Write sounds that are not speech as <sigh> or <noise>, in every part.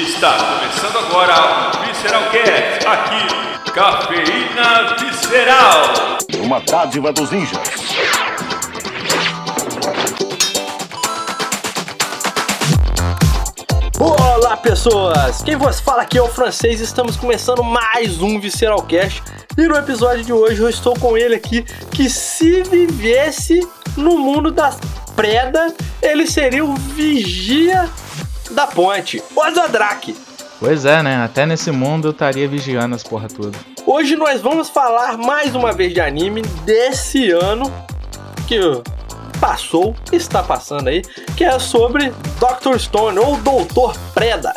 Está começando agora o Visceral Cast, aqui, Cafeína Visceral. Uma dádiva dos ninjas. Olá pessoas! Quem vos fala aqui é o francês estamos começando mais um Visceral Cast e no episódio de hoje eu estou com ele aqui que se vivesse no mundo das preda, ele seria o vigia da ponte, o Zodrak. Pois é, né? Até nesse mundo eu estaria vigiando as porra tudo. Hoje nós vamos falar mais uma vez de anime desse ano que passou, está passando aí, que é sobre Dr. Stone ou Doutor Preda.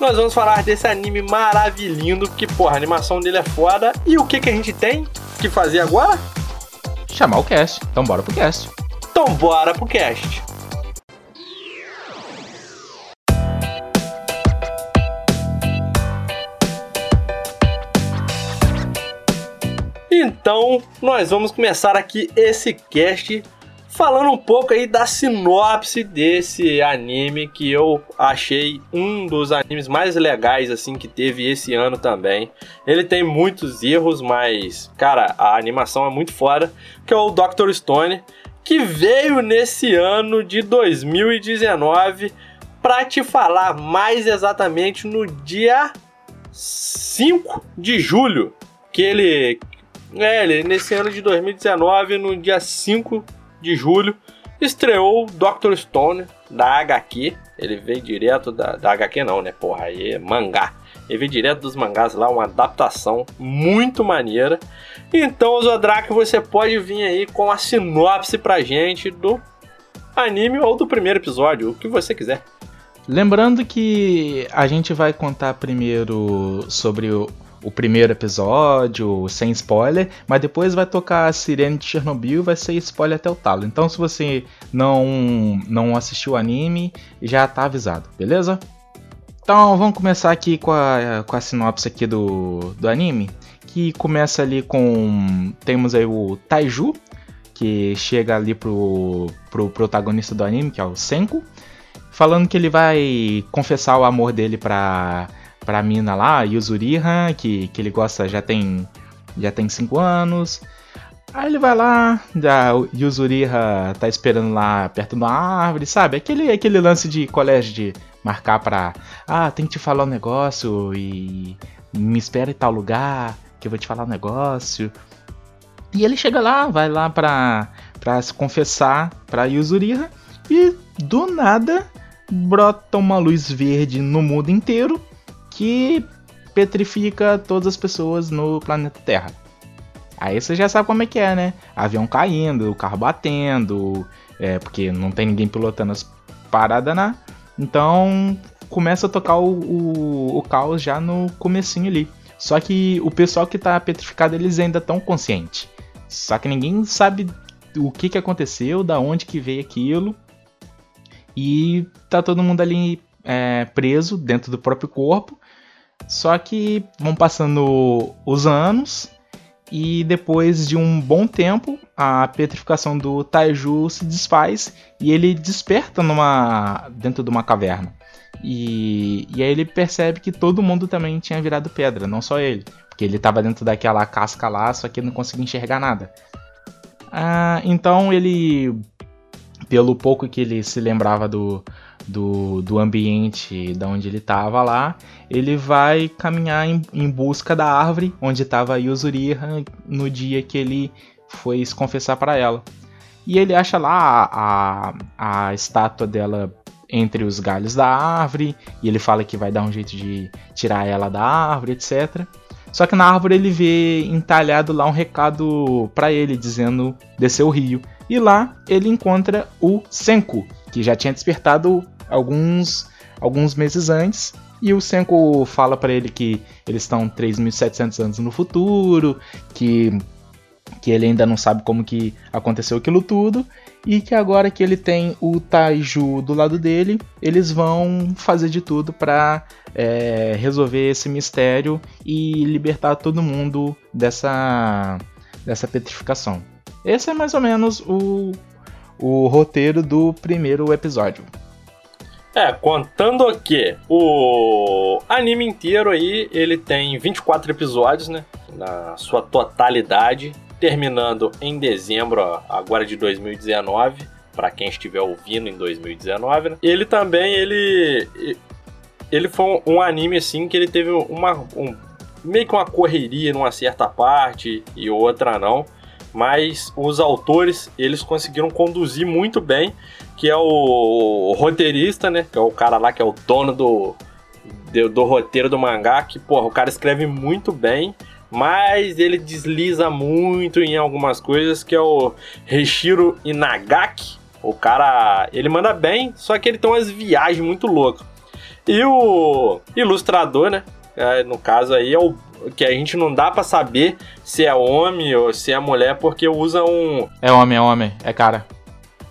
Nós vamos falar desse anime maravilhoso, que porra, a animação dele é foda. E o que, que a gente tem que fazer agora? Chamar o cast. Então bora pro cast. Então bora pro cast. Então, nós vamos começar aqui esse cast falando um pouco aí da sinopse desse anime que eu achei um dos animes mais legais assim que teve esse ano também. Ele tem muitos erros, mas cara, a animação é muito foda, que é o Dr. Stone, que veio nesse ano de 2019 para te falar mais exatamente no dia 5 de julho, que ele é, ele, nesse ano de 2019, no dia 5 de julho, estreou Dr. Stone da HQ. Ele veio direto da, da HQ, não, né? Porra, aí é mangá. Ele veio direto dos mangás lá, uma adaptação muito maneira. Então, Zodrak, você pode vir aí com a sinopse pra gente do anime ou do primeiro episódio, o que você quiser. Lembrando que a gente vai contar primeiro sobre o, o primeiro episódio, sem spoiler, mas depois vai tocar a sirene de Chernobyl e vai ser spoiler até o talo. Então se você não, não assistiu o anime, já tá avisado, beleza? Então vamos começar aqui com a, com a sinopse aqui do, do anime, que começa ali com... temos aí o Taiju, que chega ali pro, pro protagonista do anime, que é o Senko, falando que ele vai confessar o amor dele pra pra mina lá, Yuzuriha, que, que ele gosta já tem já tem 5 anos. Aí ele vai lá, a Yuzuriha tá esperando lá perto de uma árvore, sabe? Aquele, aquele lance de colégio de marcar pra. Ah, tem que te falar um negócio e me espera em tal lugar que eu vou te falar um negócio. E ele chega lá, vai lá pra, pra se confessar pra Yuzuriha e do nada brota uma luz verde no mundo inteiro que petrifica todas as pessoas no planeta Terra. Aí você já sabe como é que é, né? Avião caindo, o carro batendo, é, porque não tem ninguém pilotando as paradas, né? Então começa a tocar o, o, o, caos já no comecinho ali. Só que o pessoal que tá petrificado, eles ainda estão conscientes. Só que ninguém sabe o que, que aconteceu, da onde que veio aquilo. E tá todo mundo ali é, preso dentro do próprio corpo. Só que vão passando os anos e depois de um bom tempo a petrificação do Taiju se desfaz e ele desperta numa dentro de uma caverna. E, e aí ele percebe que todo mundo também tinha virado pedra, não só ele. Porque ele estava dentro daquela casca lá, só que não conseguia enxergar nada. Ah, então ele, pelo pouco que ele se lembrava do, do, do ambiente da onde ele estava lá, ele vai caminhar em, em busca da árvore onde estava Yuzuriha no dia que ele foi se confessar para ela. E ele acha lá a, a, a estátua dela entre os galhos da árvore, e ele fala que vai dar um jeito de tirar ela da árvore, etc. Só que na árvore ele vê entalhado lá um recado para ele dizendo descer o rio. E lá ele encontra o Senku, que já tinha despertado alguns, alguns meses antes. E o Senko fala para ele que eles estão 3.700 anos no futuro, que, que ele ainda não sabe como que aconteceu aquilo tudo, e que agora que ele tem o Taiju do lado dele, eles vão fazer de tudo para é, resolver esse mistério e libertar todo mundo dessa, dessa petrificação. Esse é mais ou menos o, o roteiro do primeiro episódio. É, contando que o anime inteiro aí, ele tem 24 episódios, né? Na sua totalidade, terminando em dezembro agora de 2019, para quem estiver ouvindo em 2019, né? Ele também, ele ele foi um anime assim que ele teve uma um, meio que uma correria numa certa parte e outra não mas os autores eles conseguiram conduzir muito bem, que é o roteirista, né? Que é o cara lá que é o dono do, do, do roteiro do mangá, que, porra, o cara escreve muito bem, mas ele desliza muito em algumas coisas, que é o Reshiro Inagaki. O cara, ele manda bem, só que ele tem umas viagens muito loucas. E o ilustrador, né? É, no caso aí é o que a gente não dá para saber se é homem ou se é mulher, porque usa um. É homem, é homem, é cara.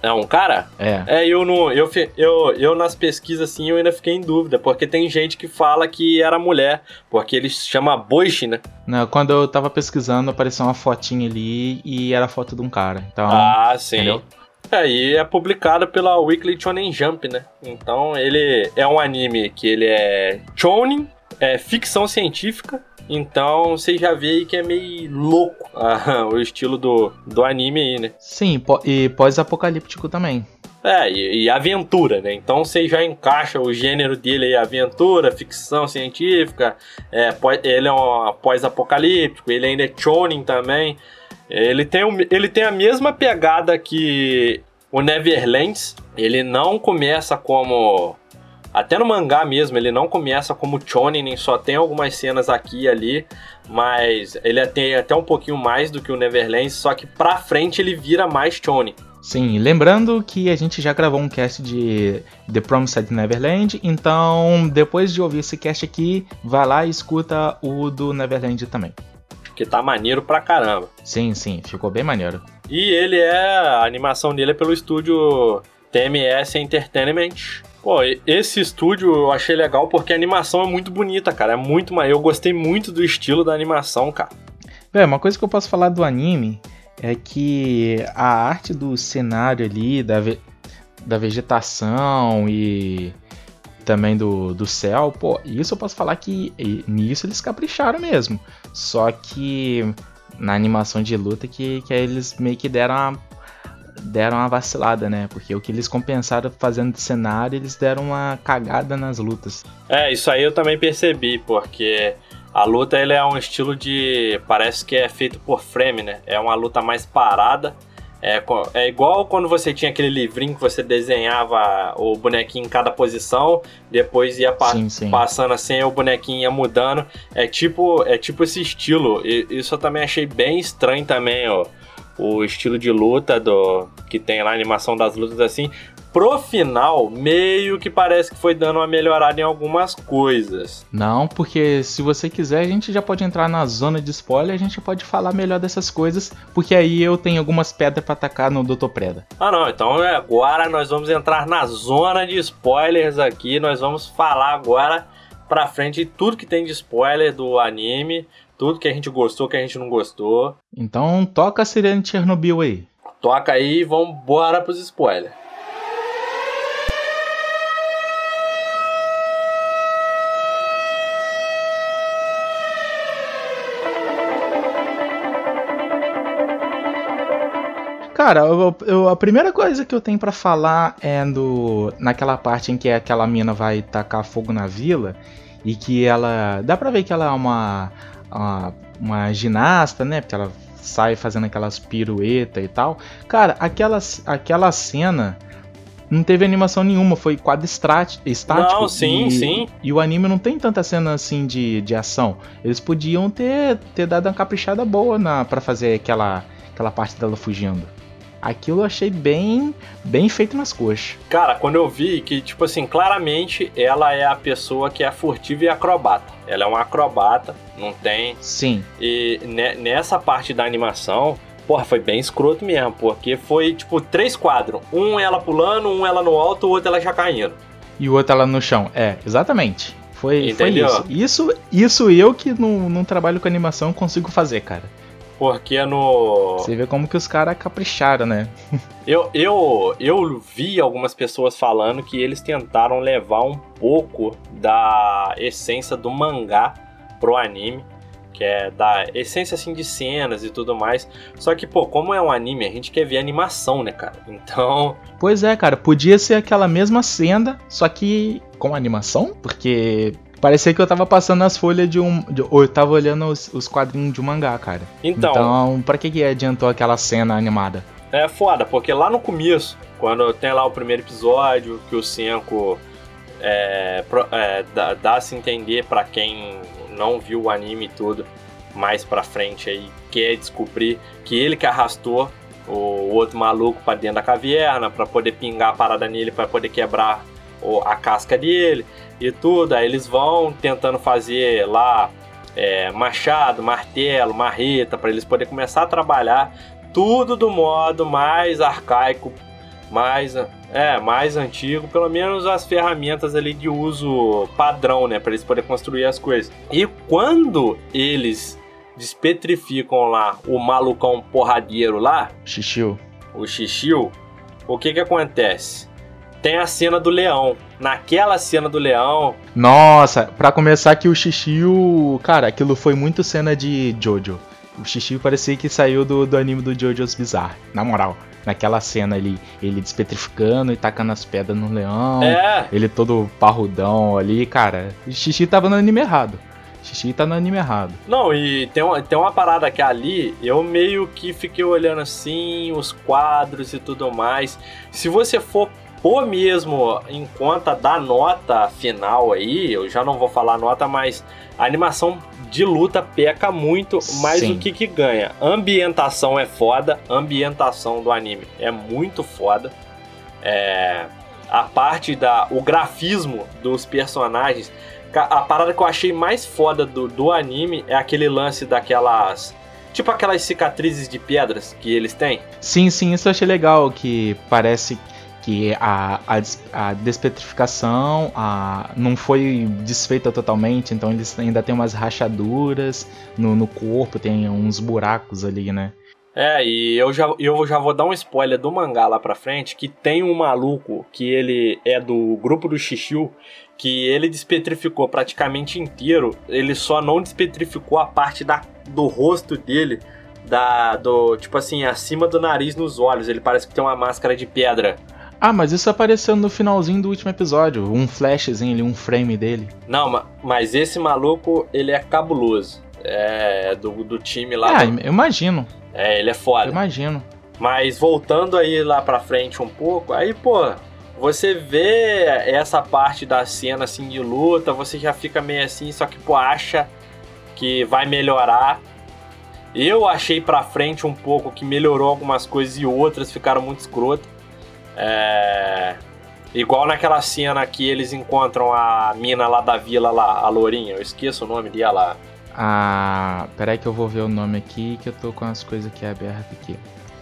É um cara? É. É, eu não. Eu, eu, eu nas pesquisas assim eu ainda fiquei em dúvida, porque tem gente que fala que era mulher, porque ele se chama Boichi, né? Não, quando eu tava pesquisando, apareceu uma fotinha ali e era a foto de um cara. Então, ah, sim. Entendeu? É, e é publicado pela Weekly Shonen Jump, né? Então ele é um anime que ele é shonen, é ficção científica, então você já vê aí que é meio louco <laughs> ah, o estilo do, do anime aí, né? Sim, e pós-apocalíptico também. É, e, e, aventura, né? Então você já encaixa o gênero dele aí, aventura, ficção científica, é, ele é um pós-apocalíptico, ele ainda é chonin também. Ele tem, ele tem a mesma pegada que o Neverlands, ele não começa como até no mangá mesmo, ele não começa como Chonin, só tem algumas cenas aqui e ali, mas ele tem até um pouquinho mais do que o Neverland, só que pra frente ele vira mais Chonin. Sim, lembrando que a gente já gravou um cast de The Promised Neverland, então depois de ouvir esse cast aqui, vai lá e escuta o do Neverland também. Que tá maneiro pra caramba. Sim, sim, ficou bem maneiro. E ele é. A animação dele é pelo estúdio TMS Entertainment. Pô, esse estúdio eu achei legal porque a animação é muito bonita, cara. É muito Eu gostei muito do estilo da animação, cara. É, uma coisa que eu posso falar do anime é que a arte do cenário ali, da, ve da vegetação e também do, do céu, pô, isso eu posso falar que nisso eles capricharam mesmo. Só que na animação de luta que, que eles meio que deram uma deram uma vacilada, né? Porque o que eles compensaram fazendo de cenário, eles deram uma cagada nas lutas. É, isso aí eu também percebi, porque a luta ele é um estilo de. Parece que é feito por frame, né? É uma luta mais parada. É, é igual quando você tinha aquele livrinho que você desenhava o bonequinho em cada posição, depois ia pa sim, sim. passando assim, o bonequinho ia mudando. É tipo, é tipo esse estilo. E, isso eu também achei bem estranho também, ó o estilo de luta do que tem lá a animação das lutas assim. Pro final, meio que parece que foi dando uma melhorada em algumas coisas. Não, porque se você quiser, a gente já pode entrar na zona de spoiler, a gente pode falar melhor dessas coisas, porque aí eu tenho algumas pedras para atacar no Dr. Preda. Ah, não, então é, agora nós vamos entrar na zona de spoilers aqui, nós vamos falar agora pra frente tudo que tem de spoiler do anime, tudo que a gente gostou, que a gente não gostou. Então toca a sirene de Chernobyl aí. Toca aí e vamos embora pros spoilers. Cara, eu, eu, a primeira coisa que eu tenho para falar é do naquela parte em que aquela mina vai tacar fogo na vila e que ela dá pra ver que ela é uma uma, uma ginasta, né? Porque ela sai fazendo aquelas piruetas e tal. Cara, aquela, aquela cena não teve animação nenhuma, foi quadro estático. Não, sim, e, sim. E o anime não tem tanta cena assim de, de ação. Eles podiam ter, ter dado uma caprichada boa na para fazer aquela, aquela parte dela fugindo aquilo eu achei bem, bem feito nas coxas. Cara, quando eu vi que, tipo assim, claramente ela é a pessoa que é furtiva e acrobata. Ela é uma acrobata, não tem. Sim. E nessa parte da animação, porra, foi bem escroto mesmo, porque foi, tipo, três quadros. Um ela pulando, um ela no alto, o outro ela já caindo. E o outro ela no chão. É, exatamente. Foi, foi isso. isso. Isso eu que não, não trabalho com animação consigo fazer, cara. Porque no. Você vê como que os caras capricharam, né? <laughs> Eu, eu, eu vi algumas pessoas falando que eles tentaram levar um pouco da essência do mangá pro anime. Que é da essência assim de cenas e tudo mais. Só que, pô, como é um anime, a gente quer ver animação, né, cara? <laughs> Então. Pois é, cara, podia ser aquela mesma cena, só que com animação, porque parecia que eu tava passando as folhas de um. De, ou eu tava olhando os, os quadrinhos de um mangá, cara. Então, Então, pra que, que adiantou aquela cena animada? É foda, porque lá no começo, quando tem lá o primeiro episódio, que o Senko é, é, dá, dá a se entender pra quem não viu o anime e tudo, mais pra frente aí, quer descobrir que ele que arrastou o outro maluco pra dentro da caverna, pra poder pingar a parada nele, pra poder quebrar a casca dele e tudo. Aí eles vão tentando fazer lá é, machado, martelo, marreta, pra eles poderem começar a trabalhar tudo do modo mais arcaico, mais é, mais antigo, pelo menos as ferramentas ali de uso padrão, né, para eles poderem construir as coisas. E quando eles despetrificam lá o malucão porradeiro lá, Xixiu. o Xixiu, o que que acontece? Tem a cena do leão. Naquela cena do leão, Nossa, pra começar que o Xixiu. Cara, aquilo foi muito cena de Jojo. O Xixiu parecia que saiu do, do anime do Jojo's Bizarre. Na moral, naquela cena ali, ele despetrificando e tacando as pedras no leão. é, Ele todo parrudão ali, cara. O Xixi tava no anime errado. Xixi tá no anime errado. Não, e tem uma, tem uma parada que ali eu meio que fiquei olhando assim, os quadros e tudo mais. Se você for pôr mesmo em conta da nota final aí, eu já não vou falar nota, mas a animação de luta peca muito, mas Sim. o que que ganha? Ambientação é foda, ambientação do anime é muito foda. É, a parte da o grafismo dos personagens a parada que eu achei mais foda do, do anime é aquele lance daquelas. Tipo aquelas cicatrizes de pedras que eles têm. Sim, sim, isso eu achei legal, que parece que a, a, a despetrificação a, não foi desfeita totalmente, então eles ainda tem umas rachaduras no, no corpo, tem uns buracos ali, né? É, e eu já, eu já vou dar um spoiler do mangá lá pra frente, que tem um maluco que ele é do grupo do Xixiu, que ele despetrificou praticamente inteiro, ele só não despetrificou a parte da, do rosto dele, da, do, tipo assim, acima do nariz nos olhos, ele parece que tem uma máscara de pedra. Ah, mas isso apareceu no finalzinho do último episódio, um flashzinho ali, um frame dele. Não, ma- mas esse maluco, ele é cabuloso. É do, do time lá. Ah, do- eu imagino, É, ele é eu foda. imagino. Mas voltando aí lá pra frente um pouco, aí, pô, você vê essa parte da cena assim de luta, você já fica meio assim, só que, pô, acha que vai melhorar. Eu achei pra frente um pouco que melhorou algumas coisas e outras ficaram muito escrotas. É. Igual naquela cena que eles encontram a mina lá da vila lá, a Lourinha, eu esqueço o nome dela. Ah, peraí que eu vou ver o nome aqui, que eu tô com as coisas aqui abertas aqui.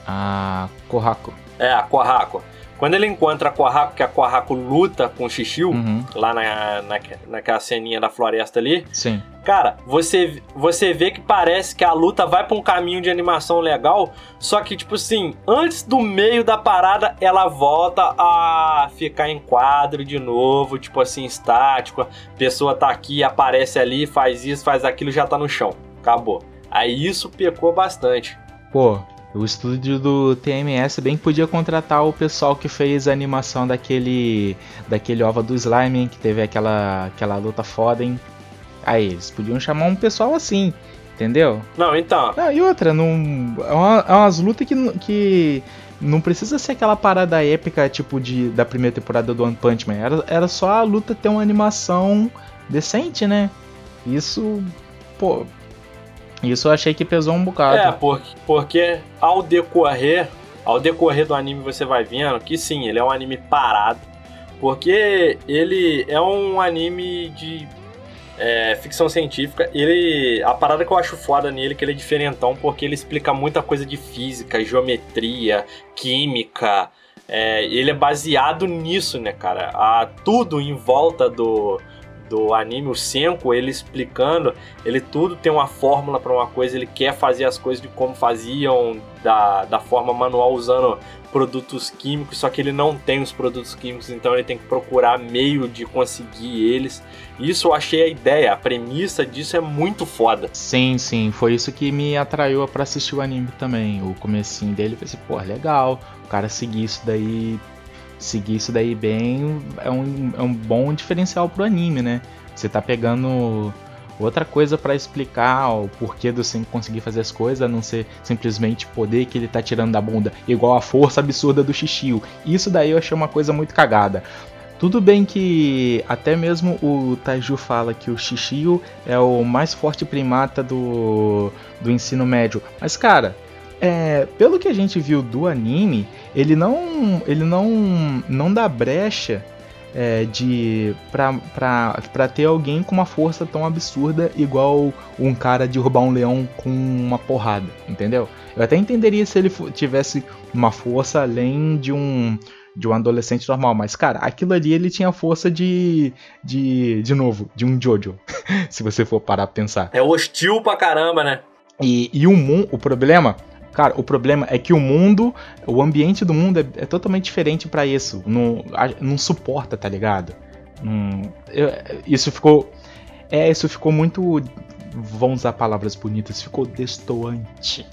Ah, Corraco. É, a Corraco. Quando ele encontra a Corraco, que a Corraco luta com o Xixiu, Uhum, lá na, na, naquela ceninha da floresta ali, sim. Cara, você, você vê que parece que a luta vai pra um caminho de animação legal, só que, tipo assim, antes do meio da parada, ela volta a ficar em quadro de novo, tipo assim, estático. A pessoa tá aqui, aparece ali, faz isso, faz aquilo, já tá no chão. Acabou. Aí isso pecou bastante. Pô, o estúdio do TMS bem podia contratar o pessoal que fez a animação daquele daquele ova do slime, hein, que teve aquela aquela luta foda, hein. Aí, eles podiam chamar um pessoal assim, entendeu? Não, então, Não, e outra, não, é, uma- é umas lutas que, não- que não precisa ser aquela parada épica, tipo, de, da primeira temporada do One Punch Man. Era, era só a luta ter uma animação decente, né? Isso, pô. Isso eu achei que pesou um bocado. É, porque, porque ao decorrer, ao decorrer do anime você vai vendo que sim, ele é um anime parado, porque ele é um anime de é, ficção científica. Ele, a parada que eu acho foda nele é que ele é diferentão, porque ele explica muita coisa de física, geometria, química. É, ele é baseado nisso, né, cara? A, tudo em volta do do anime, o Senko, ele explicando, ele tudo tem uma fórmula para uma coisa, ele quer fazer as coisas de como faziam da, da forma manual usando produtos químicos, só que ele não tem os produtos químicos, então ele tem que procurar meio de conseguir eles. Isso eu achei a ideia, a premissa disso é muito foda. Sim, sim, foi isso que me atraiu para assistir o anime também. O comecinho dele, eu pensei, pô, legal, o cara seguir isso daí, seguir isso daí bem, é um, é um bom diferencial pro anime, né? Você tá pegando outra coisa para explicar o porquê do Sen conseguir fazer as coisas, a não ser simplesmente poder que ele tá tirando da bunda, igual a força absurda do Xixiu. Isso daí eu achei uma coisa muito cagada. Tudo bem que até mesmo o Taiju fala que o Xixiu é o mais forte primata do, do ensino médio. Mas cara, é, pelo que a gente viu do anime, ele não ele não não dá brecha é, de pra ter alguém com uma força tão absurda igual um cara derrubar um leão com uma porrada, entendeu? Eu até entenderia se ele tivesse uma força além de um de um adolescente normal, mas cara, aquilo ali ele tinha força de de de novo, de um Jojo, <laughs> se você for parar pra pensar. É hostil pra caramba, né? E, e o, o problema Cara, o problema é que o mundo, o ambiente do mundo é, é totalmente diferente para isso. Não, não suporta, tá ligado? Não, eu, isso ficou. É, isso ficou muito. Vamos usar palavras bonitas, ficou destoante.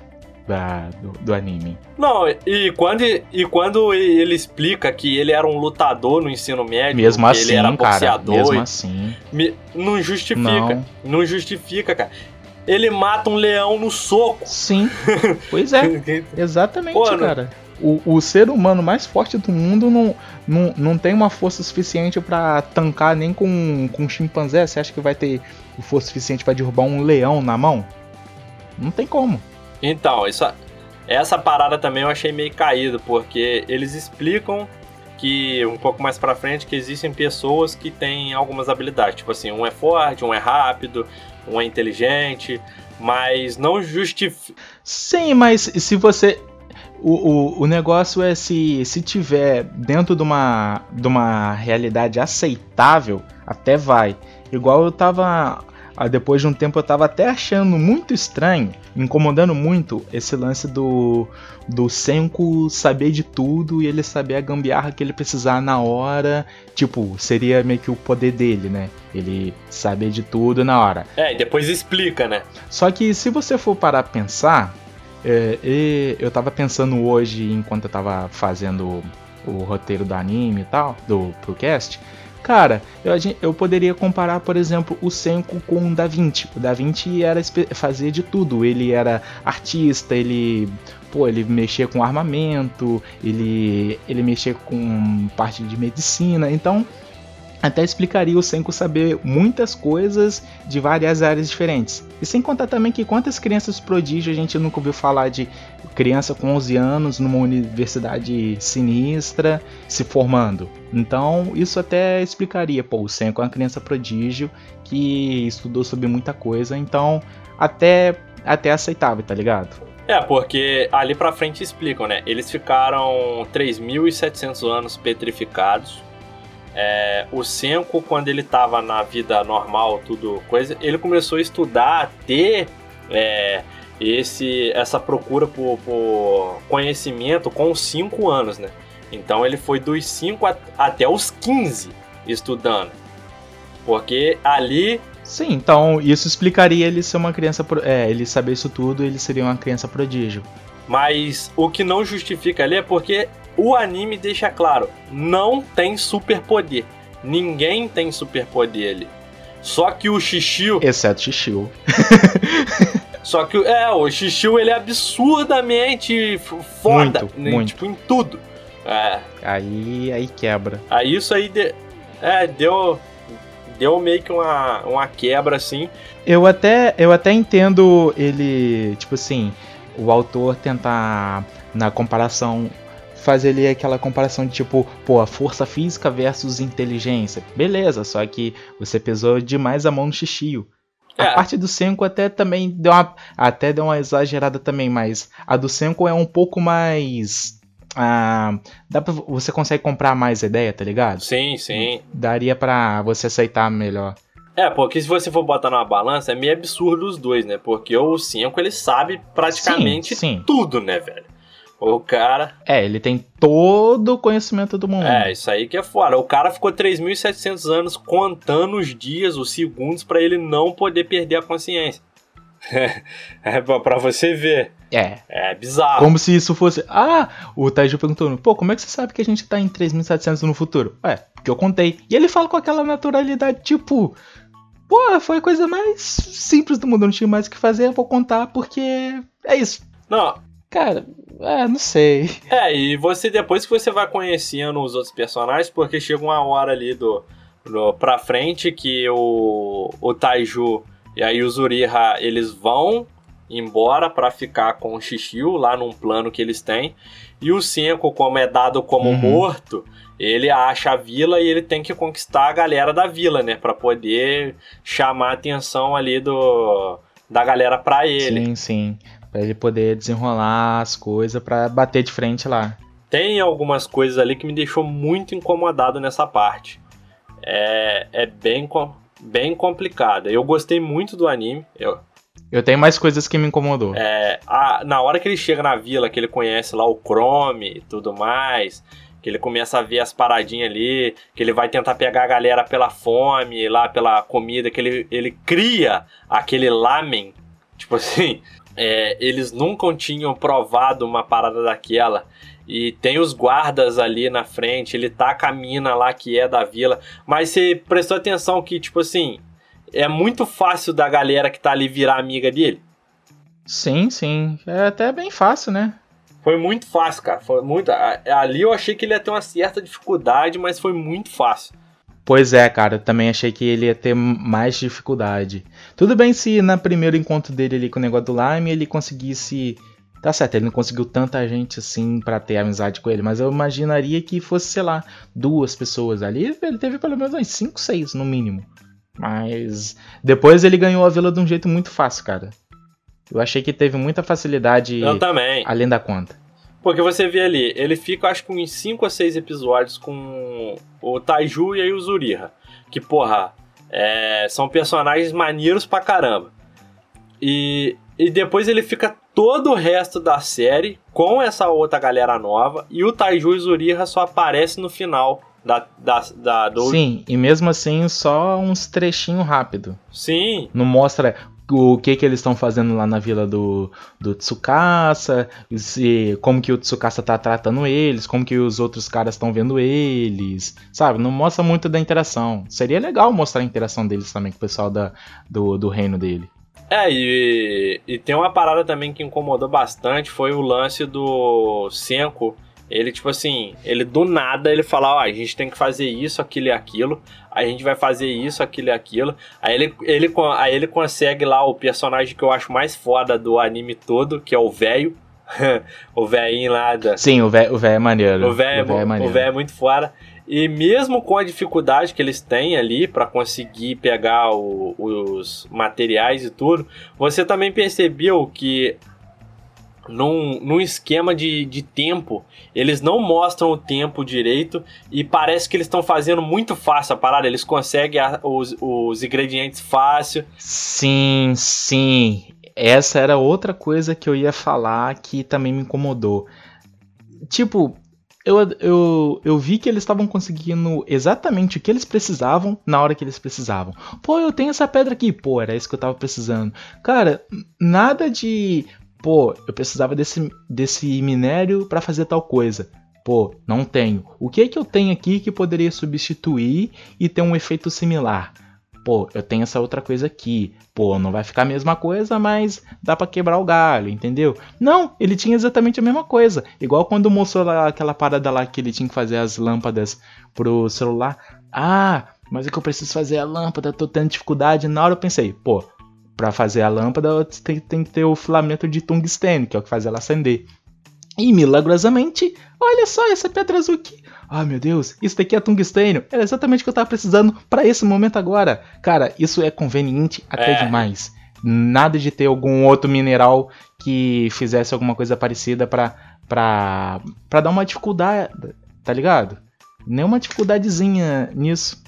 Da, do, do, anime. Não, e quando, e quando ele explica que ele era um lutador no ensino médio, mesmo assim, ele era boxeador, cara, mesmo assim. Me, não justifica. Não. não justifica, cara ele mata um leão no soco. Sim. <laughs> Pois é. Exatamente, Pô, cara. O, o, ser humano mais forte do mundo não, não, não tem uma força suficiente para tancar nem com, com um chimpanzé. Você acha que vai ter força suficiente para derrubar um leão na mão? Não tem como. Então, isso, essa parada também eu achei meio caído, porque eles explicam que um pouco mais para frente que existem pessoas que têm algumas habilidades, tipo assim, um é forte, um é rápido, um é inteligente, mas não justifica. Sim, mas se você o, o, o negócio é se, se tiver dentro de uma, de uma realidade aceitável, até vai. Igual eu tava Aí depois de um tempo eu tava até achando muito estranho, incomodando muito esse lance do do Senko saber de tudo e ele saber a gambiarra que ele precisar na hora. Tipo, seria meio que o poder dele, né? Ele saber de tudo na hora. É, e depois explica, né? Só que se você for parar a pensar, é, eu tava pensando hoje, enquanto eu tava fazendo o roteiro do anime e tal, do podcast, Cara, eu, eu poderia comparar, por exemplo, o Senko com o Da Vinci. O Da Vinci era fazia de tudo. Ele era artista, ele pô, ele mexia com armamento, ele ele mexia com parte de medicina. Então, até explicaria o Senko saber muitas coisas de várias áreas diferentes. E sem contar também que quantas crianças prodígio a gente nunca ouviu falar de criança com 11 anos numa universidade sinistra se formando. Então, isso até explicaria, pô, o Senko é uma criança prodígio que estudou sobre muita coisa, então até até aceitável, tá ligado? É, porque ali pra frente explicam, né? Eles ficaram 3.700 anos petrificados é, o Senko, quando ele estava na vida normal, tudo coisa, ele começou a estudar, a ter é, esse, essa procura por, por, conhecimento com 5 anos, né? Então ele foi dos 5 até os 15 estudando. Porque ali. Sim, então isso explicaria ele ser uma criança. É, ele saber isso tudo, ele seria uma criança prodígio. Mas o que não justifica ali é porque o anime deixa claro, não tem superpoder. Ninguém tem superpoder ali. Só que o Xixiu. Exceto Xixiu. <laughs> Só que é, o Xixiu ele é absurdamente foda, muito, né? muito. tipo em tudo. É. Aí aí quebra. Aí isso aí de, é, deu deu meio que uma, uma quebra assim. Eu até eu até entendo ele, tipo assim, o autor tentar na comparação fazer ali aquela comparação de tipo, pô, a força física versus inteligência. Beleza, só que você pesou demais a mão no xixio. É. A parte do Senko até também deu uma, até deu uma exagerada também, mas a do Senko é um pouco mais ah, dá pra, você consegue comprar mais ideia, tá ligado? Sim, sim. Daria para você aceitar melhor. É, porque se você for botar numa balança, é meio absurdo os dois, né? Porque o 5 ele sabe praticamente Sim, sim. tudo, né, velho? O cara. É, ele tem todo o conhecimento do mundo. É, isso aí que é fora. O cara ficou 3.700 anos contando os dias, os segundos, pra ele não poder perder a consciência. <laughs> é pra você ver. É. É bizarro. Como se isso fosse. Ah, o Taiju perguntou: pô, como é que você sabe que a gente tá em 3700 no futuro? Ué, porque eu contei. E ele fala com aquela naturalidade, tipo. Pô, foi a coisa mais simples do mundo, não tinha mais o que fazer, eu vou contar porque é isso. Não, Cara, é, não sei. É, e você depois que você vai conhecendo os outros personagens, porque chega uma hora ali do, do pra frente que o, o Taiju e a Yuzuriha, eles vão embora pra ficar com o Shishio lá num plano que eles têm. E o Senko, como é dado como Uhum. morto, ele acha a vila e ele tem que conquistar a galera da vila, né? Pra poder chamar a atenção ali do da galera pra ele. Sim, sim. Pra ele poder desenrolar as coisas pra bater de frente lá. tem algumas coisas ali que me deixou muito incomodado nessa parte. É, é bem, bem complicada. Eu gostei muito do anime. Eu, Eu tenho mais coisas que me incomodou. é, a- na hora que ele chega na vila, que ele conhece lá o Chrome e tudo mais, que ele começa a ver as paradinhas ali, que ele vai tentar pegar a galera pela fome, lá pela comida, que ele, ele cria aquele lamen. Tipo assim, é, eles nunca tinham provado uma parada daquela. E tem os guardas ali na frente, ele taca a mina lá que é da vila. Mas você prestou atenção que, tipo assim, é muito fácil da galera que tá ali virar amiga dele. Sim, sim. É até bem fácil, né? Foi muito fácil, cara. Foi muito. Ali eu achei que ele ia ter uma certa dificuldade, mas foi muito fácil. Pois é, cara, eu também achei que ele ia ter mais dificuldade. Tudo bem se na primeiro encontro dele ali com o negócio do Lime ele conseguisse. Tá certo, ele não conseguiu tanta gente assim pra ter amizade com ele, mas eu imaginaria que fosse, sei lá, duas pessoas ali. Ele teve pelo menos uns 5, 6 no mínimo. Mas depois ele ganhou a vila de um jeito muito fácil, cara. Eu achei que teve muita facilidade Eu também. além da conta. Porque você vê ali, ele fica acho que uns 5 a 6 episódios com o Taiju e a Yuzuriha. Que, porra, é, são personagens maneiros pra caramba. E, e depois ele fica todo o resto da série com essa outra galera nova. E o Taiju e Yuzuriha só aparece no final da, da, da, do. Sim, e mesmo assim só uns trechinhos rápido. Sim, Não mostra o que que eles estão fazendo lá na vila do, do Tsukasa, se, como que o Tsukasa tá tratando eles, como que os outros caras estão vendo eles, sabe? Não mostra muito da interação. Seria legal mostrar a interação deles também com o pessoal da, do, do reino dele. É, e, e tem uma parada também que incomodou bastante, foi o lance do Senko. Ele, tipo assim, ele do nada, ele fala, ó, a gente tem que fazer isso, aquilo e aquilo, a gente vai fazer isso, aquilo e aquilo. Aí ele, ele, aí ele consegue lá o personagem que eu acho mais foda do anime todo, que é o velho. <laughs> o velhinho lá da, Sim, o velho é maneiro. o velho é, maneiro. o véio é muito fora. E mesmo com a dificuldade que eles têm ali pra conseguir pegar o- os materiais e tudo, você também percebeu que num, num esquema de, de tempo, eles não mostram o tempo direito e parece que eles estão fazendo muito fácil a parada. Eles conseguem a- os, os ingredientes fácil. Sim, sim. Essa era outra coisa que eu ia falar que também me incomodou. Tipo, eu, eu, eu vi que eles estavam conseguindo exatamente o que eles precisavam na hora que eles precisavam. Pô, eu tenho essa pedra aqui. Pô, era isso que eu tava precisando. Cara, nada de. Pô, eu precisava desse, desse minério pra fazer tal coisa. Pô, não tenho. O que é que eu tenho aqui que poderia substituir e ter um efeito similar? Pô, eu tenho essa outra coisa aqui. Pô, não vai ficar a mesma coisa, mas dá pra quebrar o galho, entendeu? Não, ele tinha exatamente a mesma coisa. Igual quando mostrou lá aquela parada lá que ele tinha que fazer as lâmpadas pro celular. Ah, mas é que eu preciso fazer a lâmpada, tô tendo dificuldade. Na hora eu pensei, pô, pra fazer a lâmpada tem, tem que ter o filamento de tungstênio, que é o que faz ela acender. E milagrosamente, olha só essa pedra azul aqui. Ah, meu Deus, isso daqui é tungstênio. Era exatamente o que eu tava precisando pra esse momento agora. Cara, isso é conveniente até É. demais. Nada de ter algum outro mineral que fizesse alguma coisa parecida pra, pra, pra dar uma dificuldade, tá ligado? Nenhuma dificuldadezinha nisso.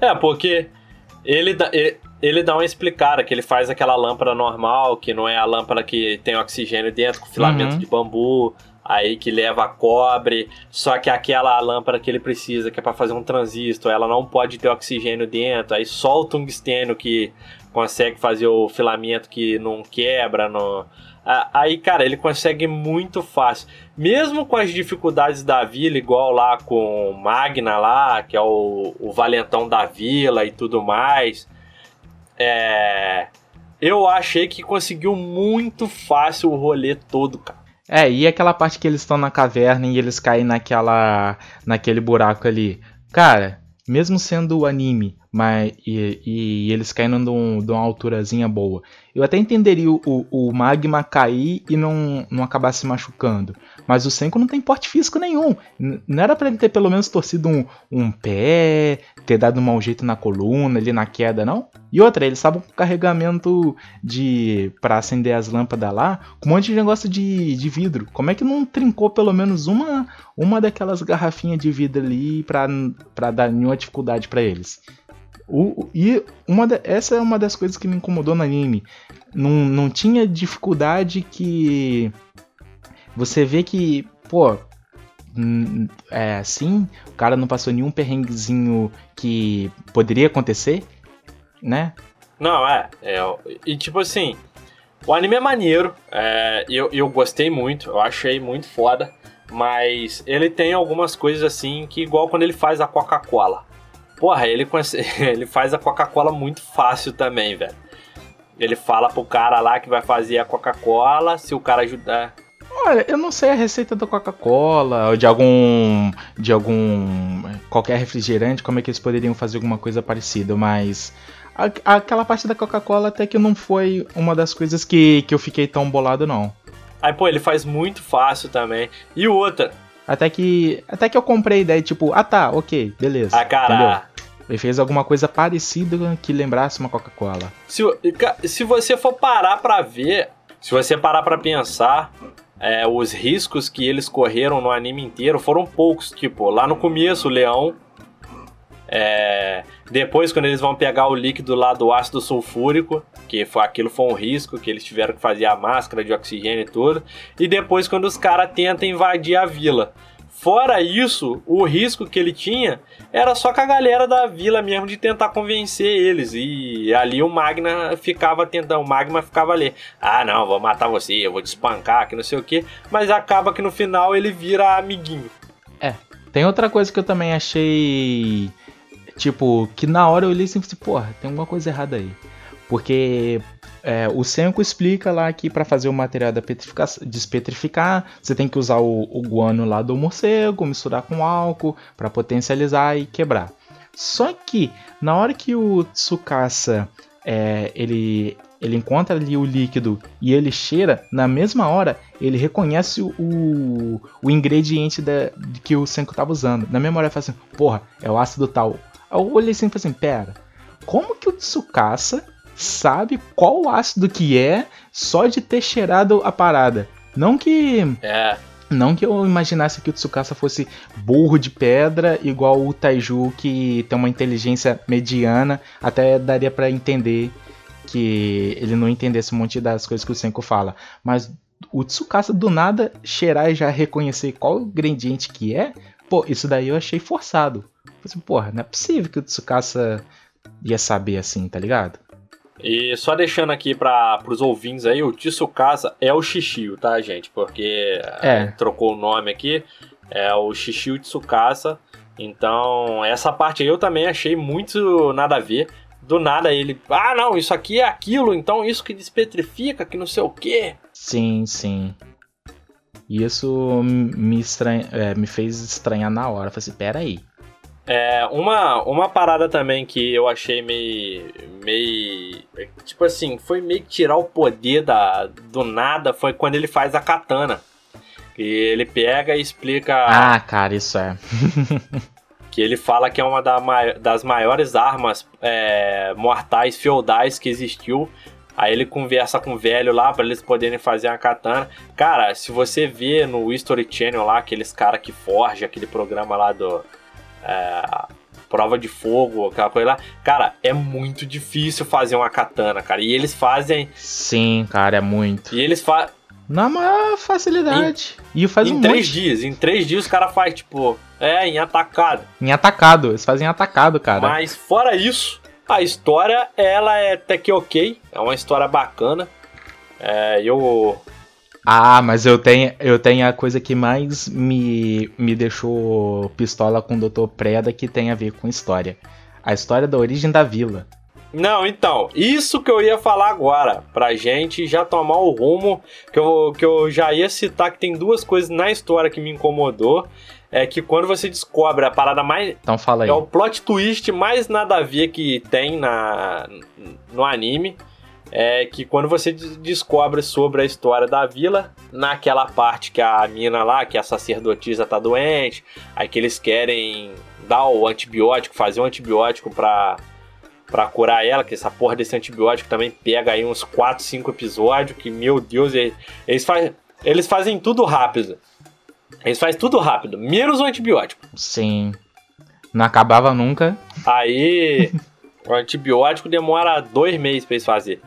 É, porque ele dá, ele, ele dá uma explicada que ele faz aquela lâmpada normal, que não é a lâmpada que tem oxigênio dentro, com filamento Uhum. de bambu, aí que leva cobre, só que aquela lâmpada que ele precisa, que é pra fazer um transistor, ela não pode ter oxigênio dentro, aí só o tungstênio que consegue fazer o filamento que não quebra, no... Aí, cara, ele consegue muito fácil. Mesmo com as dificuldades da vila, igual lá com Magna lá, que é o, o valentão da vila e tudo mais. É, eu achei que conseguiu muito fácil o rolê todo, cara. É, e aquela parte que eles estão na caverna e eles caem naquela. naquele buraco ali. Cara, mesmo sendo o anime, mas. E, e eles caindo de, um- de uma alturazinha boa. Eu até entenderia o, o, o magma cair e não, não acabar se machucando. Mas o Senko não tem porte físico nenhum. Não era pra ele ter pelo menos torcido um, um pé, ter dado um mau jeito na coluna, ali na queda, não? E outra, eles estavam com carregamento de. para acender as lâmpadas lá, com um monte de negócio de, de vidro. Como é que não trincou pelo menos uma, uma daquelas garrafinhas de vidro ali pra dar nenhuma dificuldade pra eles? O, e uma da- essa é uma das coisas que me incomodou no anime. Não, não tinha dificuldade que. Você vê que, pô. É assim, o cara não passou nenhum perrenguezinho que poderia acontecer, né? Não, é. é e tipo assim, o anime é maneiro. É, eu, eu gostei muito, eu achei muito foda. Mas ele tem algumas coisas assim que, igual quando ele faz a Coca-Cola. Porra, ele, <laughs> ele faz a Coca-Cola muito fácil também, velho. Ele fala pro cara lá que vai fazer a Coca-Cola, se o cara ajudar. Olha, eu não sei a receita da Coca-Cola ou de algum. de algum. qualquer refrigerante, como é que eles poderiam fazer alguma coisa parecida, mas. a- aquela parte da Coca-Cola até que não foi uma das coisas que, que eu fiquei tão bolado, não. Aí, pô, ele faz muito fácil também. E outra, Até que. Até que eu comprei a ideia, tipo, ah tá, ok, beleza. a cara. Ele fez alguma coisa parecida que lembrasse uma Coca-Cola. Se, se você for parar pra ver, se você parar pra pensar, é, os riscos que eles correram no anime inteiro foram poucos. Tipo, lá no começo, o leão. é, depois, quando eles vão pegar o líquido lá do ácido sulfúrico, que foi, aquilo foi um risco, que eles tiveram que fazer a máscara de oxigênio e tudo. E depois, quando os caras tentam invadir a vila. Fora isso, o risco que ele tinha era só com a galera da vila mesmo de tentar convencer eles. E ali o Magna ficava tentando, o Magma ficava ali. Ah, não, vou matar você, eu vou te espancar, que não sei o que. Mas acaba que no final ele vira amiguinho. Tem outra coisa que eu também achei. Tipo, que na hora eu li assim, falei, porra, tem alguma coisa errada aí. Porque é, o Senko explica lá que para fazer o material da petrifica- despetrificar, você tem que usar o, o guano lá do morcego, misturar com álcool para potencializar e quebrar. Só que na hora que o Tsukasa é, ele, ele encontra ali o líquido e ele cheira, na mesma hora ele reconhece o, o, ingrediente da, que o Senko estava usando. Na ele fala assim, porra, é o ácido tal. Eu olhei assim e falei assim, pera, como que o Tsukasa sabe qual ácido que é só de ter cheirado a parada? Não que É, não que eu imaginasse que o Tsukasa fosse burro de pedra, igual o Taiju, que tem uma inteligência mediana, até daria pra entender que ele não entendesse um monte das coisas que o Senko fala. Mas o Tsukasa do nada cheirar e já reconhecer qual ingrediente que é, pô, isso daí eu achei forçado. Falei assim, porra, não é possível que o Tsukasa ia saber assim, tá ligado? E só deixando aqui para os ouvintes aí, o Tsukasa é o Shishio, tá, gente? Porque É. eh, trocou o nome aqui, é o Shishio Tsukasa. Então, essa parte aí eu também achei muito nada a ver. Do nada ele, ah não, isso aqui é aquilo, então isso que despetrifica, que não sei o quê. Sim, sim. Isso me, estranha, é, me fez estranhar na hora. Falei assim, pera aí. É, uma, uma parada também que eu achei meio. meio. Tipo assim, foi meio que tirar o poder da, do nada foi quando ele faz a katana. E ele pega e explica Ah, cara, isso é. <laughs> que ele fala que é uma da das maiores armas é, mortais feudais que existiu. Aí ele conversa com o velho lá pra eles poderem fazer a katana. Cara, se você vê no History Channel lá, aqueles caras que forjam aquele programa lá do. É, prova de fogo, aquela coisa lá. Cara, é muito difícil fazer uma katana, cara. E eles fazem. Sim, cara, é muito. E eles fazem. Na maior facilidade. e faz em um três monte. dias. Em três dias os caras fazem, tipo, é, em atacado. Em atacado. Eles fazem atacado, cara. Mas fora isso, a história, ela é até que ok. É uma história bacana. É, eu. Ah, mas eu tenho, eu tenho a coisa que mais me, me deixou pistola com o Dr. Preda que tem a ver com história. A história da origem da vila. Não, então, isso que eu ia falar agora, pra gente já tomar o rumo, que eu, que eu já ia citar que tem duas coisas na história que me incomodou. É que quando você descobre a parada mais. Então fala aí. É o plot twist mais nada a ver que tem na, no anime. É que quando você des- descobre sobre a história da vila, naquela parte que a mina lá, que a sacerdotisa tá doente, aí que eles querem dar o antibiótico, fazer um antibiótico pra, pra curar ela, que essa porra desse antibiótico também pega aí uns 4, 5 episódios, que meu Deus, eles, faz, eles fazem tudo rápido. Eles fazem tudo rápido, menos o antibiótico. Sim. Não acabava nunca. Aí o antibiótico demora dois meses pra eles fazer.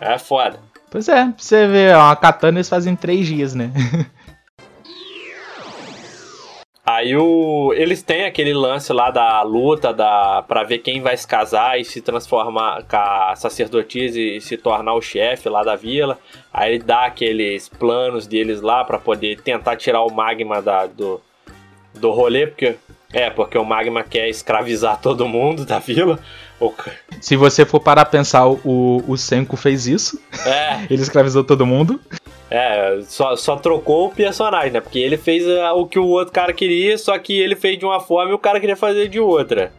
É foda. Pois é, pra você ver, uma katana eles fazem em três dias, né? <laughs> Aí o, eles têm aquele lance lá da luta da para ver quem vai se casar e se transformar com a sacerdotisa e se tornar o chefe lá da vila. Aí ele dá aqueles planos deles lá pra poder tentar tirar o magma da, do, do rolê, porque é, porque o magma quer escravizar <laughs> todo mundo da vila. O, Se você for parar a pensar, o, o Senko fez isso. é, <laughs> Ele escravizou todo mundo. É, só, só trocou o personagem, né? Porque ele fez ah, o que o outro cara queria, só que ele fez de uma forma e o cara queria fazer de outra.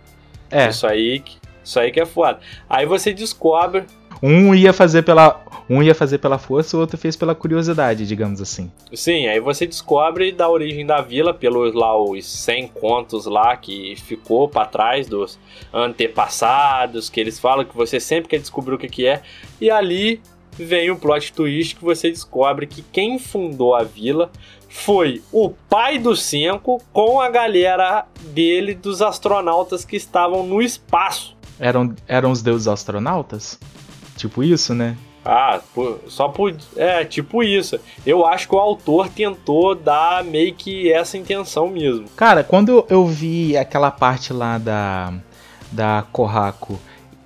É, Isso aí, isso aí que é foda. Aí você descobre. Um ia fazer pela. Um ia fazer pela força, o outro fez pela curiosidade, digamos assim. Sim, aí você descobre da origem da vila pelos lá os 100 contos lá que ficou pra trás dos antepassados, que eles falam que você sempre quer descobrir o que, que é. E ali vem o plot twist que você descobre que quem fundou a vila foi o pai do Cinco com a galera dele dos astronautas que estavam no espaço. Eram, eram os deuses astronautas? Tipo isso, né? Ah, só por. É, tipo isso. Eu acho que o autor tentou dar meio que essa intenção mesmo. Cara, quando eu- vi aquela parte lá da. Da Corraco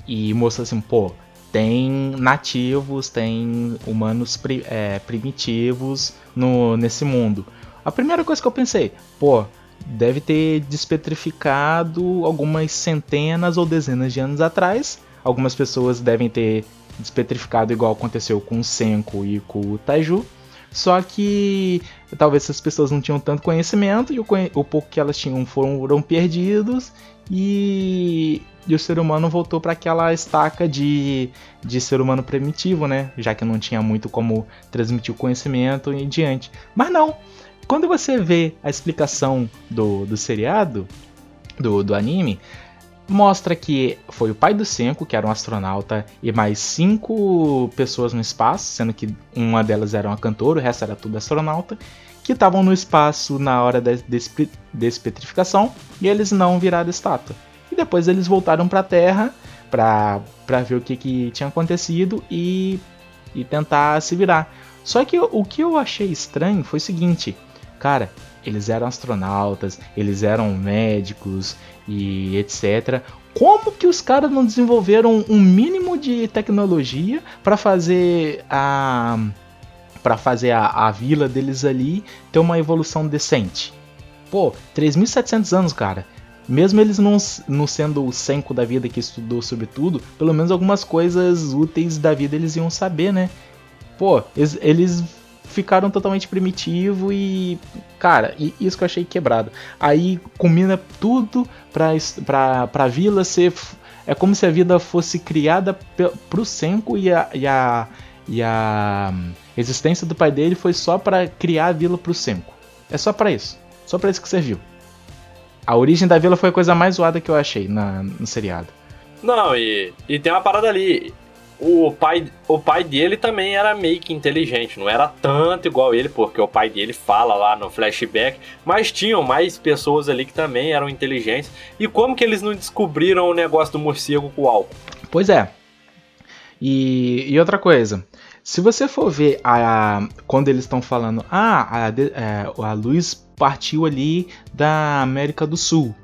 e mostrou assim, pô, tem nativos, tem humanos pri- é, primitivos no, nesse mundo. A primeira coisa que eu pensei, pô, deve ter despetrificado algumas centenas ou dezenas de anos atrás. Algumas pessoas devem ter despetrificado igual aconteceu com o Senko e com o Taiju. Só que talvez essas pessoas não tinham tanto conhecimento e o, o pouco que elas tinham foram, foram perdidos e, e o ser humano voltou para aquela estaca de, de ser humano primitivo, né? Já que não tinha muito como transmitir o conhecimento e diante. Mas não, quando você vê a explicação do, do seriado, do, do anime, mostra que foi o pai do Senko, que era um astronauta, e mais cinco pessoas no espaço, sendo que uma delas era uma cantora, o resto era tudo astronauta, que estavam no espaço na hora da despe- despetrificação e eles não viraram estátua. E depois eles voltaram para a Terra para ver o que, que tinha acontecido e, e tentar se virar. Só que o que eu achei estranho foi o seguinte, cara, eles eram astronautas, eles eram médicos e etc. Como que os caras não desenvolveram um mínimo de tecnologia para fazer a para fazer a, a vila deles ali ter uma evolução decente? Pô, 3.700 anos, cara. Mesmo eles não, não sendo o Senko da vida que estudou sobre tudo, pelo menos algumas coisas úteis da vida eles iam saber, né? Pô, eles, eles ficaram totalmente primitivo e. Cara, e isso que eu achei quebrado. Aí combina tudo pra, pra vila ser. É como se a vida fosse criada pro Senko e a, e a, e a hum, existência do pai dele foi só pra criar a vila pro Senko. É só pra isso. Só pra isso que serviu. A origem da vila foi a coisa mais zoada que eu achei na, no seriado. Não, e, e tem uma parada ali. O pai, o pai dele também era meio que inteligente, não era tanto igual ele, porque o pai dele fala lá no flashback, mas tinham mais pessoas ali que também eram inteligentes. E como que eles não descobriram o negócio do morcego com o álcool? Pois é. E, e outra coisa, se você for ver a, quando eles estão falando, ah, a, a, é, a luz partiu ali da América do Sul.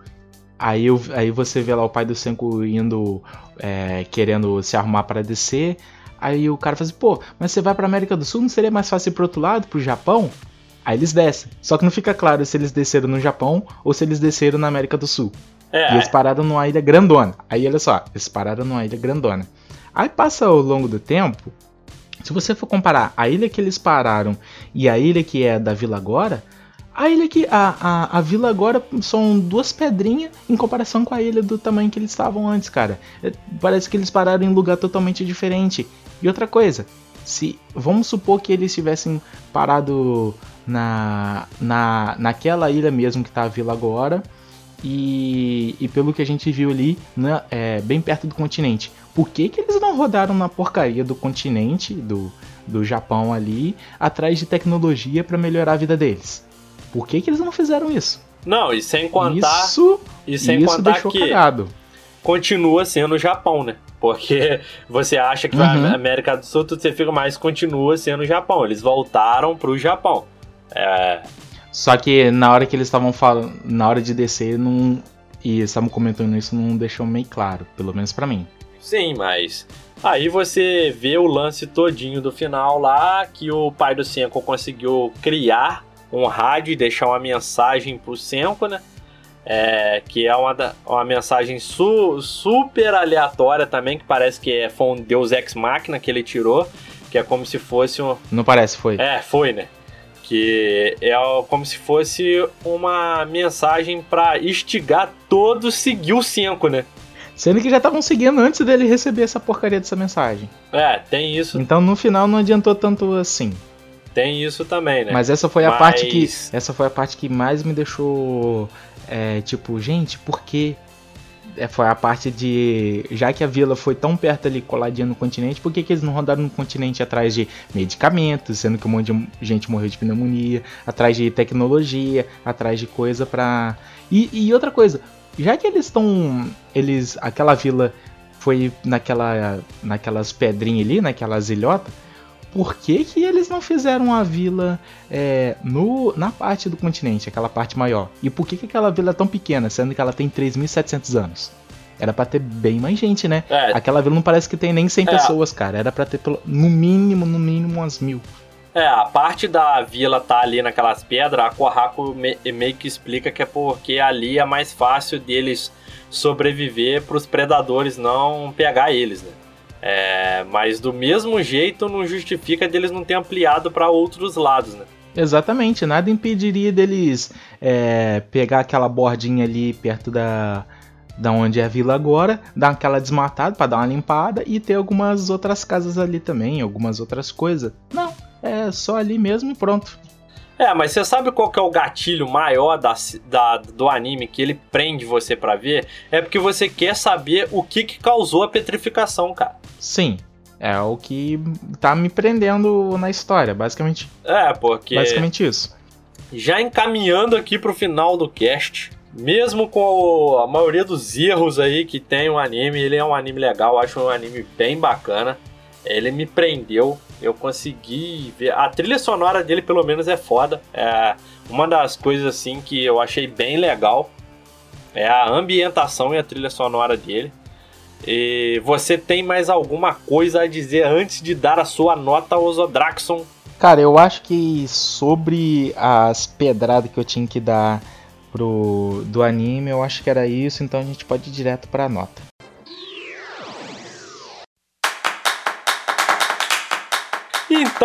Aí, eu, aí você vê lá o pai do Senko indo, é, querendo se arrumar para descer. Aí o cara fala assim, pô, mas você vai pra América do Sul, não seria mais fácil ir pro outro lado, pro Japão? Aí eles descem. Só que não fica claro se eles desceram no Japão ou se eles desceram na América do Sul. É. E eles pararam numa ilha grandona. Aí olha só, eles pararam numa ilha grandona. Aí passa ao longo do tempo, se você for comparar a ilha que eles pararam e a ilha que é da Vila Agora, a ilha que. A, a, a vila agora são duas pedrinhas em comparação com a ilha do tamanho que eles estavam antes, cara. É, parece que eles pararam em lugar totalmente diferente. E outra coisa, se. Vamos supor que eles tivessem parado na, na, naquela ilha mesmo que tá a vila agora. E, e pelo que a gente viu ali, né, é, bem perto do continente. Por que, que eles não rodaram na porcaria do continente, do, do Japão ali, atrás de tecnologia para melhorar a vida deles? Por que, que eles não fizeram isso? Não, e sem contar. Isso, e sem isso contar deixou que cagado. continua sendo o Japão, né? Porque <laughs> você acha que Uhum. a América do Sul, tudo você fica mais continua sendo o Japão. Eles voltaram pro Japão. É, Só que na hora que eles estavam falando, na hora de descer, não. E eles estavam comentando isso, não deixou meio claro, pelo menos pra mim. sim, mas. Aí você vê o lance todinho do final lá, que o pai do Senko conseguiu criar um rádio e deixar uma mensagem pro Senko, né? É, que é uma, uma mensagem su- super aleatória também, que parece que é, foi um Deus Ex Machina que ele tirou, que é como se fosse um, Não parece, foi? É, foi, né? Que é como se fosse uma mensagem pra instigar todos seguir o 5, né? Sendo que já estavam seguindo antes dele receber essa porcaria dessa mensagem. É, tem isso, Então no final não adiantou tanto assim. Tem isso também, né? Mas essa foi a Mas- parte que. Essa foi a parte que mais me deixou. é, tipo, gente, por quê? É, foi a parte de. Já que a vila foi tão perto ali, coladinha no continente, por que, que eles não rodaram no continente atrás de medicamentos, sendo que um monte de gente morreu de pneumonia, atrás de tecnologia, atrás de coisa pra. E, e outra coisa, já que eles estão. Eles. Aquela vila foi naquela. naquelas pedrinhas ali, naquelas ilhotas. Por que, que eles não fizeram a vila é, no, na parte do continente, aquela parte maior? E por que, que aquela vila é tão pequena, sendo que ela tem 3.700 anos? Era pra ter bem mais gente, né? É, Aquela vila não parece que tem nem 100 É. pessoas, cara. Era pra ter pelo, no mínimo, no mínimo umas mil. é, a parte da vila tá ali naquelas pedras, a Kohaku me- meio que explica que é porque ali é mais fácil deles sobreviver pros predadores não pegar eles, né? É, mas do mesmo jeito não justifica deles não ter ampliado pra outros lados, né? Exatamente, nada impediria deles é, pegar aquela bordinha ali perto da, da onde é a vila agora, dar aquela desmatada pra dar uma limpada e ter algumas outras casas ali também, algumas outras coisas. Não, é só ali mesmo e pronto. É, mas você sabe qual que é o gatilho maior da, da- do anime que ele prende você pra ver? É porque você quer saber o que, que causou a petrificação, cara. Sim, é o que tá me prendendo na história, basicamente, É, porque basicamente isso. já encaminhando aqui pro final do cast, mesmo com a maioria dos erros aí que tem o anime, ele é um anime legal, acho um anime bem bacana. Ele me prendeu, eu consegui ver. A trilha sonora dele, pelo menos, é foda. É uma das coisas assim que eu achei bem legal é a ambientação e a trilha sonora dele. E você tem mais alguma coisa a dizer antes de dar a sua nota ao Zodraxon? Cara, eu acho que sobre as pedradas que eu tinha que dar pro do anime, eu acho que era isso, então a gente pode ir direto pra nota.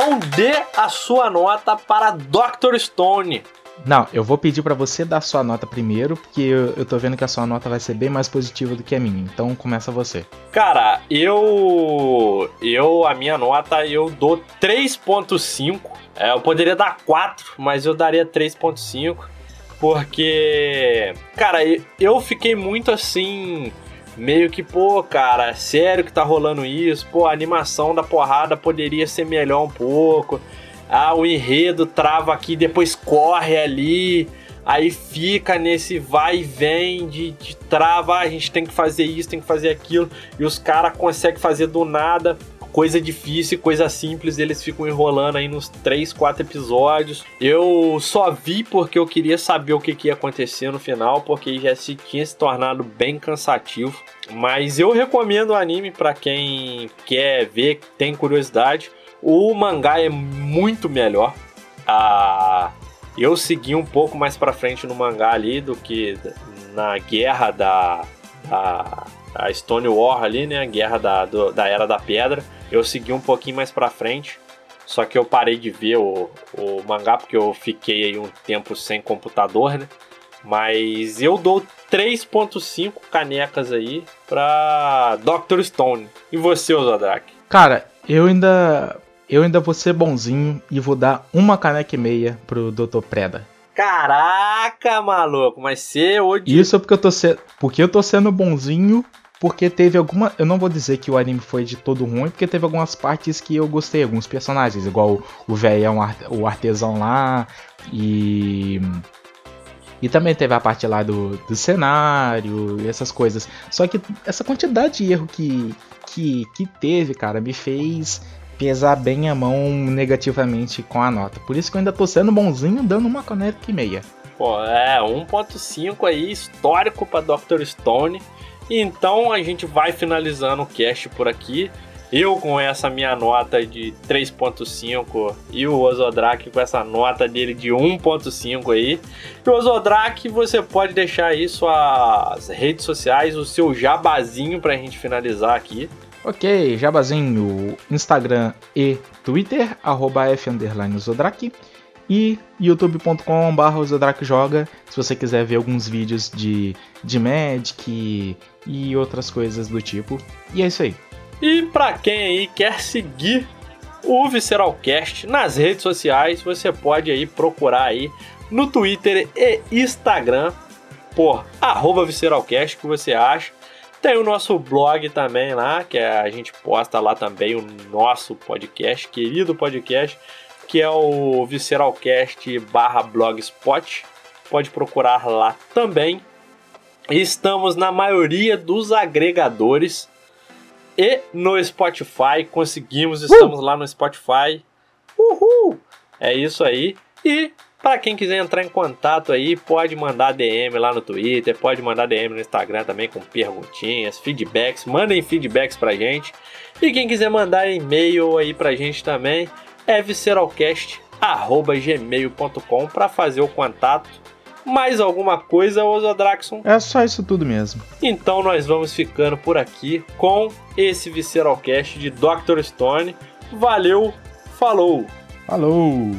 Então dê a sua nota para Dr. Stone. Não, eu vou pedir pra você dar sua nota primeiro, porque eu, eu tô vendo que a sua nota vai ser bem mais positiva do que a minha. Então começa você. Cara, eu. Eu, a minha nota, eu dou 3,5. É, eu poderia dar 4, mas eu daria 3,5. Porque. Cara, eu fiquei muito assim. Meio que, pô, cara, sério que tá rolando isso? Pô, a animação da porrada poderia ser melhor um pouco. Ah, o enredo trava aqui, depois corre ali. Aí fica nesse vai e vem de, de trava, ah, a gente tem que fazer isso, tem que fazer aquilo, e os caras conseguem fazer do nada coisa difícil, coisa simples, eles ficam enrolando aí nos 3, 4 episódios. Eu só vi porque eu queria saber o que, que ia acontecer no final, porque já se tinha se tornado bem cansativo. Mas eu recomendo o anime para quem quer ver, tem curiosidade. O mangá é muito melhor. Ah, eu segui um pouco mais para frente no mangá ali do que na guerra da, da, da Stone War ali, né? A guerra da, do, da Era da Pedra. Eu segui um pouquinho mais pra frente, só que eu parei de ver o, o mangá porque eu fiquei aí um tempo sem computador, né? Mas eu dou 3.5 canecas aí pra Dr. Stone. E você, Zodrak? Cara, eu ainda eu ainda vou ser bonzinho e vou dar uma caneca e meia pro Dr. Preda. Caraca, maluco, mas você hoje. Isso é porque eu tô sendo, porque eu tô sendo bonzinho porque teve alguma. Eu não vou dizer que o anime foi de todo ruim, porque teve algumas partes que eu gostei, alguns personagens, igual o velhão, o artesão lá, e. E também teve a parte lá do, do cenário e essas coisas. Só que essa quantidade de erro que, que, que teve, cara, me fez pesar bem a mão negativamente com a nota. Por isso que eu ainda tô sendo bonzinho, dando uma caneta e meia. Pô, é, 1.5 aí, histórico pra Dr. Stone. Então a gente vai finalizando o cast por aqui. Eu com essa minha nota de 3.5 e o Ozodrak com essa nota dele de 1.5 aí. E o Ozodrak, você pode deixar aí suas redes sociais, o seu jabazinho pra gente finalizar aqui. Ok, jabazinho, Instagram e Twitter, arroba F e youtube.com.br Zodrakjoga, se você quiser ver alguns vídeos de, de Magic e outras coisas do tipo. E é isso aí. E para quem aí quer seguir o Visceralcast nas redes sociais, você pode aí procurar aí no Twitter e Instagram por arroba Visceralcast que você acha. Tem o nosso blog também lá, que a gente posta lá também o nosso podcast, querido podcast, que é o Visceralcast barra blogspot. Pode procurar lá também. Estamos na maioria dos agregadores e no Spotify. Conseguimos, estamos uh! lá no Spotify. Uhul! É isso aí. E para quem quiser entrar em contato aí, pode mandar DM lá no Twitter, pode mandar DM no Instagram também com perguntinhas, feedbacks. Mandem feedbacks pra gente. E quem quiser mandar e-mail aí pra gente também é visceralcast.gmail.com para fazer o contato mais alguma coisa, Ozodraxon? É só isso tudo mesmo. Então nós vamos ficando por aqui com esse Visceralcast de Dr. Stone. Valeu, falou! Falou!